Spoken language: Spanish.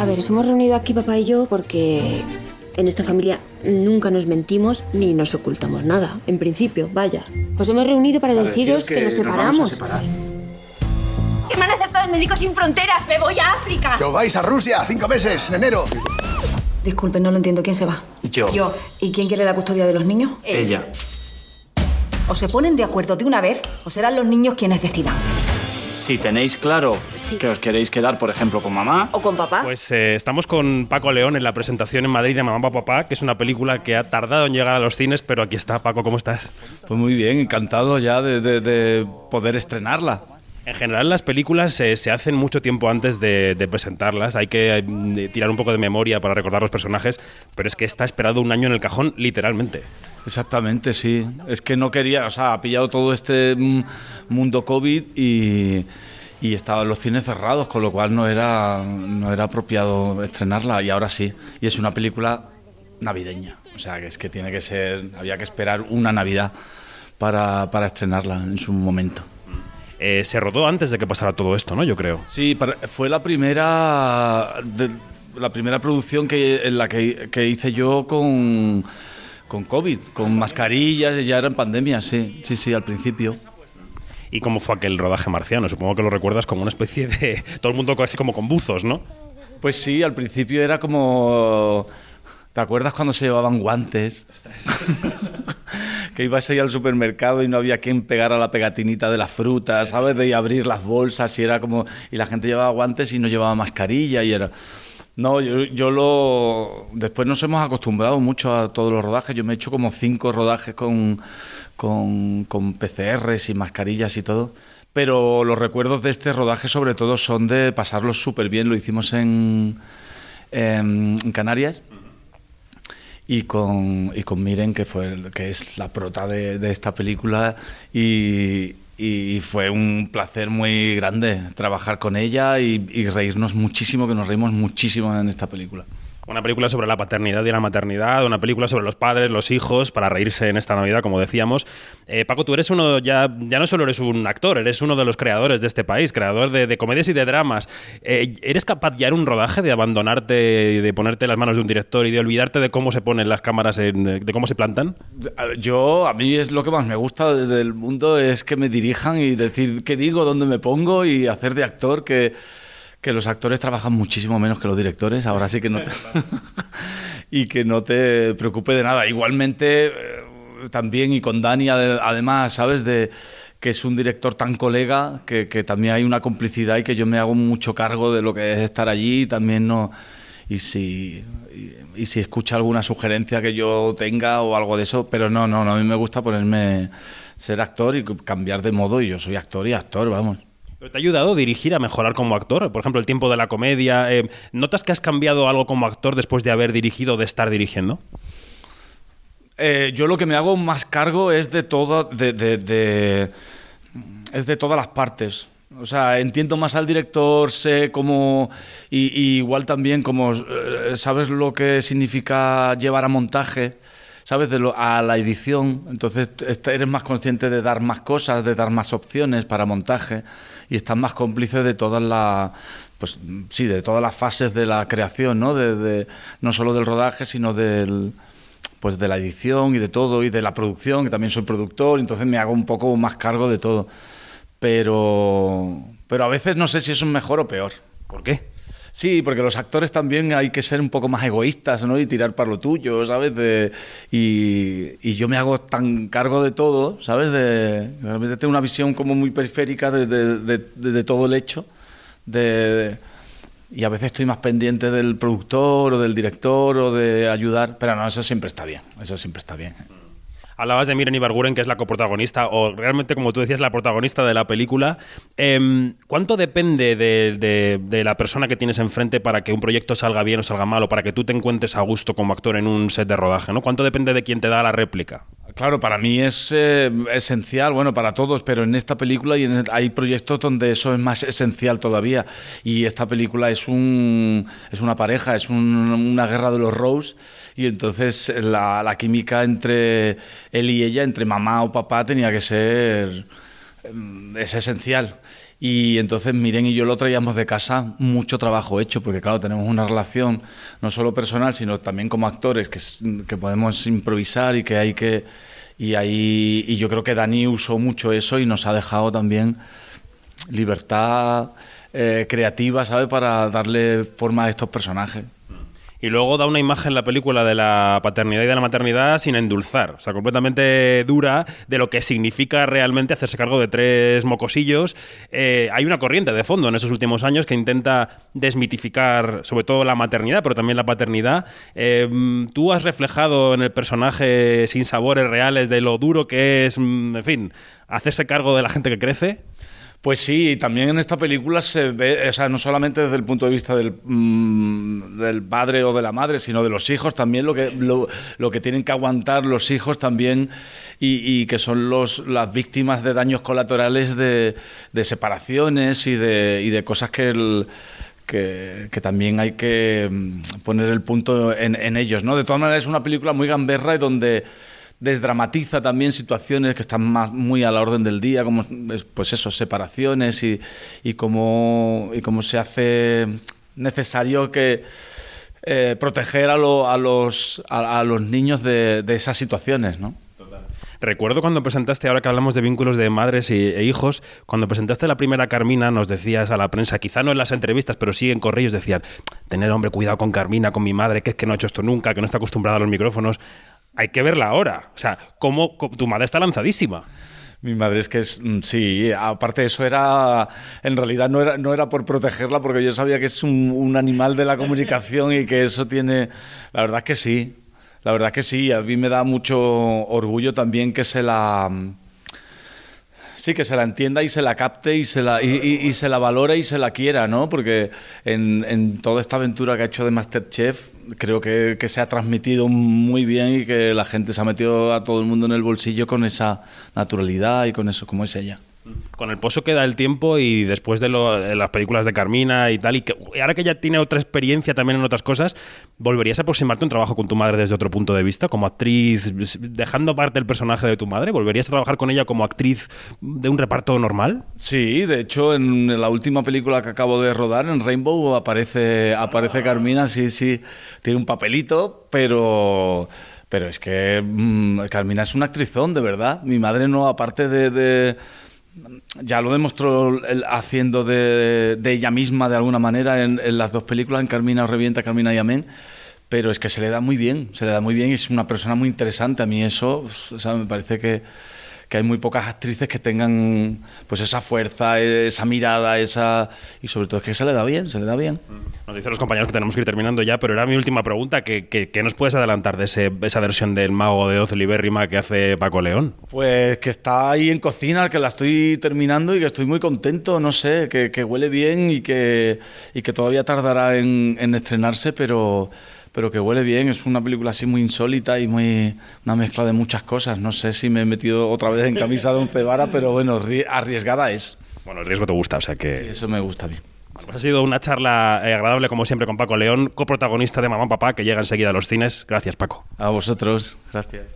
A ver, nos hemos reunido aquí papá y yo porque en esta familia nunca nos mentimos ni nos ocultamos nada. En principio, vaya. Os hemos reunido para deciros que, nos separamos. ¿Qué me han aceptado Médicos Sin Fronteras? ¡Me voy a África! Que os vais a Rusia, cinco meses, en enero. Disculpe, no lo entiendo. ¿Quién se va? Yo. Yo. ¿Y quién quiere la custodia de los niños? Ella. O se ponen de acuerdo de una vez o serán los niños quienes decidan. Si tenéis claro Sí. que os queréis quedar, por ejemplo, con mamá, ¿O con papá? Pues eh, estamos con Paco León en la presentación en Madrid de Mamá Pa' Papá, que es una película que ha tardado en llegar a los cines, pero aquí está. Paco, ¿cómo estás? Pues muy bien, encantado ya de, de- de poder estrenarla. En general las películas eh, se hacen mucho tiempo antes de, presentarlas, hay que eh, tirar un poco de memoria para recordar los personajes, pero es que está esperado un año en el cajón, literalmente. Exactamente, sí. Es que no quería, o sea, ha pillado todo este mm, mundo COVID y, y estaban los cines cerrados, con lo cual no era, no era apropiado estrenarla y ahora sí. Y es una película navideña, o sea, que es que tiene que ser, había que esperar una Navidad para, para estrenarla en su momento. Eh, se rodó antes de que pasara todo esto, ¿no? Yo creo. Sí, fue la primera de- la primera producción que en la que, que hice yo con con COVID, con mascarillas, ya era en pandemia, sí, sí, sí, al principio. ¿Y cómo fue aquel rodaje marciano? Supongo que lo recuerdas como una especie de... Todo el mundo casi como con buzos, ¿no? Pues sí, al principio era como ¿Te acuerdas cuando se llevaban guantes? que ibas ahí al supermercado y no había quien pegara la pegatinita de las frutas, ¿sabes? De abrir las bolsas y era como... Y la gente llevaba guantes y no llevaba mascarilla y era... No, yo, yo lo... Después nos hemos acostumbrado mucho a todos los rodajes. Yo me he hecho como cinco rodajes con, con, con PCRs y mascarillas y todo. Pero los recuerdos de este rodaje sobre todo son de pasarlo súper bien. Lo hicimos en, en Canarias y con, y con Miren, que, fue, que es la prota de, esta película, y, fue un placer muy grande trabajar con ella y reírnos muchísimo, que nos reímos muchísimo en esta película. Una película sobre la paternidad y la maternidad, una película sobre los padres, los hijos, para reírse en esta Navidad, como decíamos. Eh, Paco, tú eres uno, ya, ya no solo eres un actor, eres uno de los creadores de este país, creador de, de comedias y de dramas. Eh, ¿Eres capaz ya en un rodaje de abandonarte y de ponerte las manos de un director y de olvidarte de cómo se ponen las cámaras, en- de cómo se plantan? Yo, a mí es lo que más me gusta de- del mundo, es que me dirijan y decir qué digo, dónde me pongo y hacer de actor, que, que los actores trabajan muchísimo menos que los directores, ahora sí que no te... y que no te preocupe de nada. Igualmente, eh, también y con Dani, ade- además, ¿sabes? De que es un director tan colega, que, que también hay una complicidad y que yo me hago mucho cargo de lo que es estar allí y también no... Y si, y, y si escucha alguna sugerencia que yo tenga o algo de eso, pero no, no, no, a mí me gusta ponerme, ser actor y cambiar de modo y yo soy actor y actor, vamos. ¿Pero ¿Te ha ayudado a dirigir, a mejorar como actor? Por ejemplo, el tiempo de la comedia. eh, ¿Notas que has cambiado algo como actor después de haber dirigido o de estar dirigiendo? Eh, yo lo que me hago más cargo es de de- es de todas las partes. O sea, entiendo más al director, sé cómo y, y igual también como eh, sabes lo que significa llevar a montaje, sabes de lo, a la edición. Entonces eres más consciente de dar más cosas, de dar más opciones para montaje y estás más cómplice de todas las pues sí, de todas las fases de la creación, ¿no? De, de- no solo del rodaje, sino del pues de la edición y de todo y de la producción, que también soy productor, entonces me hago un poco más cargo de todo. Pero pero a veces no sé si eso es mejor o peor. ¿Por qué? Sí, porque los actores también hay que ser un poco más egoístas, ¿no? Y tirar para lo tuyo, ¿sabes? De, y, yo me hago tan cargo de todo, ¿sabes? De, realmente tengo una visión como muy periférica de- de- de todo el hecho. De, y a veces estoy más pendiente del productor o del director o de ayudar. Pero no, eso siempre está bien. Eso siempre está bien. Hablabas de Miren Ibarguren, que es la coprotagonista, o realmente, como tú decías, la protagonista de la película. Em, ¿Cuánto depende de, de- la persona que tienes enfrente para que un proyecto salga bien o salga mal, o para que tú te encuentres a gusto como actor en un set de rodaje? ¿no? ¿Cuánto depende de quién te da la réplica? Claro, para mí es eh, esencial, bueno, para todos, pero en esta película y en- hay proyectos donde eso es más esencial todavía. Y esta película es un es una pareja, es un- una guerra de los Rose y entonces la, la química entre él y ella, entre mamá o papá, tenía que ser mm, es esencial. Y entonces Miren y yo lo traíamos de casa mucho trabajo hecho, porque claro, tenemos una relación no solo personal, sino también como actores, que, que podemos improvisar y que hay que... Y, ahí, y yo creo que Dani usó mucho eso y nos ha dejado también libertad eh, creativa, ¿sabes? Para darle forma a estos personajes. Y luego da una imagen la película de la paternidad y de la maternidad sin endulzar, o sea, completamente dura de lo que significa realmente hacerse cargo de tres mocosillos. Eh, hay una corriente de fondo en esos últimos años que intenta desmitificar sobre todo la maternidad, pero también la paternidad. Eh, Tú has reflejado en el personaje sin sabores reales de lo duro que es, mm, en fin, hacerse cargo de la gente que crece. Pues sí, también en esta película se ve, o sea, no solamente desde el punto de vista del, mm, del padre o de la madre, sino de los hijos también, lo que, lo, que tienen que aguantar los hijos también y, que son los, las víctimas de daños colaterales de, separaciones y de, y de cosas que... que, también hay que mm, poner el punto en, en ellos, ¿no? De todas maneras es una película muy gamberra y donde desdramatiza también situaciones que están muy a la orden del día, como pues eso, separaciones y, y, cómo, y cómo se hace necesario que eh, proteger a, a los, a, los niños de, de esas situaciones, ¿no? Recuerdo cuando presentaste, ahora que hablamos de vínculos de madres e hijos, cuando presentaste la primera Carmina, nos decías a la prensa, quizá no en las entrevistas, pero sí en correos, decían, tener hombre, cuidado con Carmina, con mi madre, que es que no ha hecho esto nunca, que no está acostumbrada a los micrófonos hay que verla ahora. O sea, cómo, tu madre está lanzadísima. Mi madre es que es, mm, sí, aparte eso era, en realidad no era, no era por protegerla, porque yo sabía que es un, animal de la comunicación y que eso tiene, la verdad es que sí, la verdad es que sí, a mí me da mucho orgullo también que se la, sí, que se la entienda y se la capte y se la, y, se la valore y se la quiera, ¿no? Porque en, en toda esta aventura que ha hecho de Masterchef, creo que, se ha transmitido muy bien y que la gente se ha metido a todo el mundo en el bolsillo con esa naturalidad y con eso, como es ella. Con el pozo que da el tiempo y después de, las películas de Carmina y tal, y, que, ahora que ya tiene otra experiencia también en otras cosas, ¿volverías a aproximarte un trabajo con tu madre desde otro punto de vista? Como actriz, dejando aparte el personaje de tu madre, ¿volverías a trabajar con ella como actriz de un reparto normal? Sí, de hecho, en la última película que acabo de rodar, en Rainbow, aparece, aparece Carmina, sí, sí, tiene un papelito, pero... Pero es que mm, Carmina es una actrizón, de verdad. Mi madre no, aparte de ya lo demostró haciendo de, ella misma de alguna manera en, las dos películas, en Carmina Revienta, Carmina y Amén. Pero es que se le da muy bien, se le da muy bien y es una persona muy interesante. A mí eso, me parece que, que hay muy pocas actrices que tengan pues esa fuerza, esa mirada, esa y sobre todo es que se le da bien, se le da bien. Nos dicen los compañeros que tenemos que ir terminando ya, pero era mi última pregunta, ¿qué, qué, nos puedes adelantar de ese, esa versión del mago de Oz Libérrima que hace Paco León? Pues que está ahí en cocina, que la estoy terminando y que estoy muy contento, no sé, que, que huele bien y que, y que todavía tardará en, en estrenarse, pero pero que huele bien. Es una película así muy insólita y muy una mezcla de muchas cosas. No sé si me he metido otra vez en camisa de once vara, pero bueno, arriesgada es. Bueno, el riesgo te gusta, o sea que... Sí, eso me gusta a mí. Pues ha sido una charla eh, agradable, como siempre, con Paco León, coprotagonista de Mamá Papá, que llega enseguida a los cines. Gracias, Paco. A vosotros, gracias.